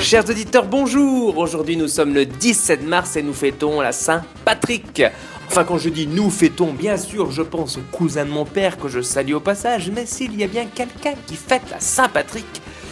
Chers auditeurs, bonjour Aujourd'hui nous sommes le 17 mars et nous fêtons la Saint-Patrick. Enfin quand je dis nous fêtons, bien sûr je pense au cousin de mon père que je salue au passage, mais s'il y a bien quelqu'un qui fête la Saint-Patrick,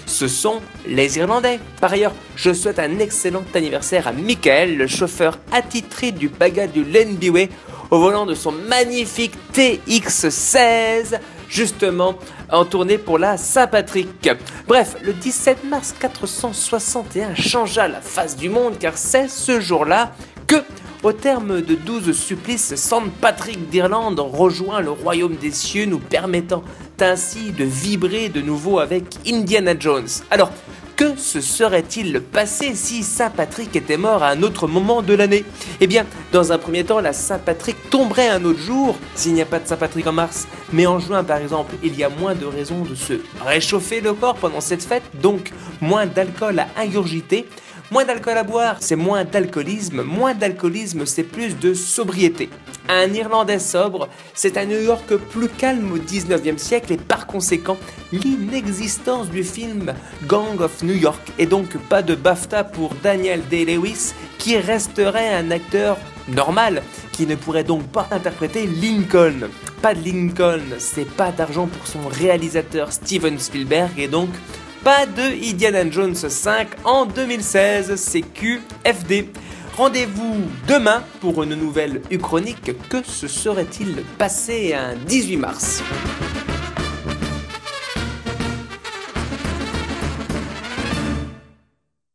ce sont les Irlandais. Par ailleurs, je souhaite un excellent anniversaire à Michael, le chauffeur attitré du baga du Lenbiway, au volant de son magnifique TX16, justement en tournée pour la Saint-Patrick. Bref, le 17 mars 461 changea la face du monde car c'est ce jour-là que au terme de douze supplices, Saint Patrick d'Irlande rejoint le royaume des cieux, nous permettant ainsi de vibrer de nouveau avec Indiana Jones. Alors, que se serait-il passé si Saint Patrick était mort à un autre moment de l'année? Eh bien, dans un premier temps, la Saint Patrick tomberait un autre jour s'il n'y a pas de Saint Patrick en mars. Mais en juin, par exemple, il y a moins de raisons de se réchauffer le corps pendant cette fête, donc moins d'alcool à ingurgiter. Moins d'alcool à boire, c'est moins d'alcoolisme. Moins d'alcoolisme, c'est plus de sobriété. Un Irlandais sobre, c'est un New York plus calme au 19e siècle et par conséquent, l'inexistence du film Gang of New York et donc pas de BAFTA pour Daniel Day-Lewis qui resterait un acteur normal qui ne pourrait donc pas interpréter Lincoln. Pas de Lincoln, c'est pas d'argent pour son réalisateur Steven Spielberg et donc pas de Indiana Jones 5 en 2016, c'est QFD. Rendez-vous demain pour une nouvelle Uchronique. Que se serait-il passé un 18 mars?